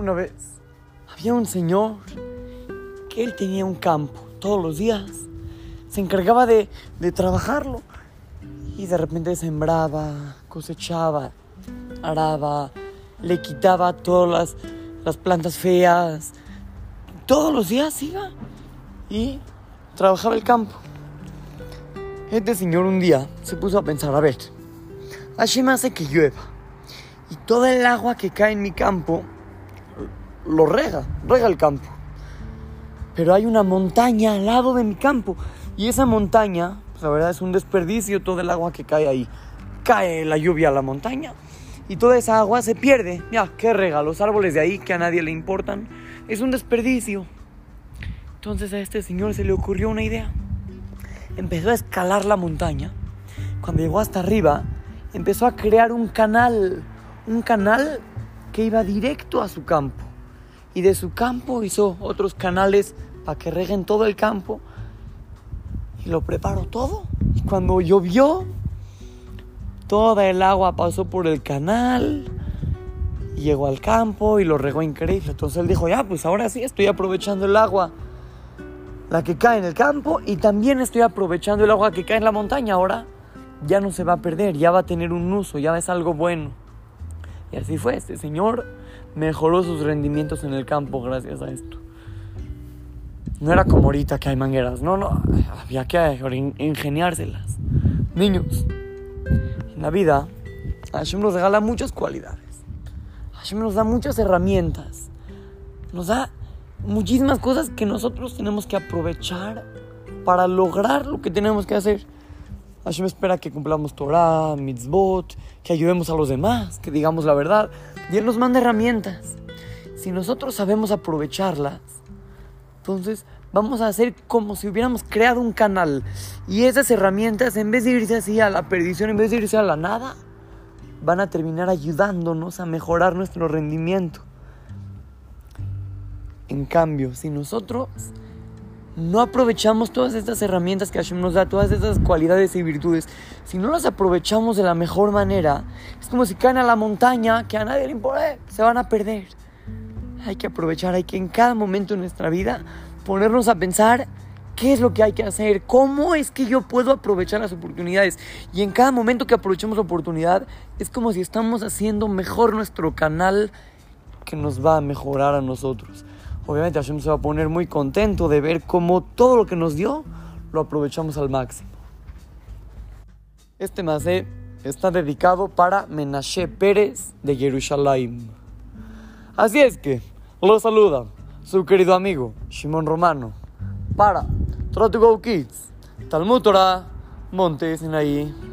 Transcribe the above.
una vez había un señor que él tenía un campo todos los días. Se encargaba de, de trabajarlo. Y de repente sembraba, cosechaba, araba, le quitaba todas las, las plantas feas. Todos los días iba y trabajaba el campo. Este señor un día se puso a pensar, a ver, Hashem hace que llueva. Y toda el agua que cae en mi campo lo rega, rega el campo. Pero hay una montaña al lado de mi campo. Y esa montaña, pues la verdad es un desperdicio todo el agua que cae ahí. Cae la lluvia a la montaña y toda esa agua se pierde. Ya, qué rega, los árboles de ahí que a nadie le importan. Es un desperdicio. Entonces a este señor se le ocurrió una idea. Empezó a escalar la montaña. Cuando llegó hasta arriba, empezó a crear un canal. Un canal que iba directo a su campo. Y de su campo hizo otros canales para que reguen todo el campo. Y lo preparó todo. Y cuando llovió, toda el agua pasó por el canal. Y llegó al campo y lo regó increíble. Entonces él dijo, ya, pues ahora sí estoy aprovechando el agua. La que cae en el campo y también estoy aprovechando el agua que cae en la montaña. Ahora ya no se va a perder, ya va a tener un uso, ya es algo bueno. Y así fue, este señor mejoró sus rendimientos en el campo gracias a esto. No era como ahorita que hay mangueras, no, no, había que ingeniárselas. Niños, en la vida, Hashem nos regala muchas cualidades. Hashem nos da muchas herramientas. Nos da muchísimas cosas que nosotros tenemos que aprovechar para lograr lo que tenemos que hacer. Hashem espera que cumplamos Torah, mitzvot, que ayudemos a los demás, que digamos la verdad. Y Él nos manda herramientas. Si nosotros sabemos aprovecharlas, entonces vamos a hacer como si hubiéramos creado un canal. Y esas herramientas, en vez de irse así a la perdición, en vez de irse a la nada, van a terminar ayudándonos a mejorar nuestro rendimiento. En cambio, si nosotros no aprovechamos todas estas herramientas que Hashem nos da, todas estas cualidades y virtudes, si no las aprovechamos de la mejor manera, es como si caen a la montaña que a nadie le importa, se van a perder. Hay que aprovechar, hay que en cada momento de nuestra vida ponernos a pensar qué es lo que hay que hacer, cómo es que yo puedo aprovechar las oportunidades. Y en cada momento que aprovechemos oportunidad, es como si estamos haciendo mejor nuestro canal que nos va a mejorar a nosotros. Obviamente Hashem se va a poner muy contento de ver cómo todo lo que nos dio lo aprovechamos al máximo. Este Masé está dedicado para Menashe Pérez de Jerusalén. Así es que lo saluda su querido amigo Shimon Romano para Try Go Kids, Talmud Torah, Monte Sinaí.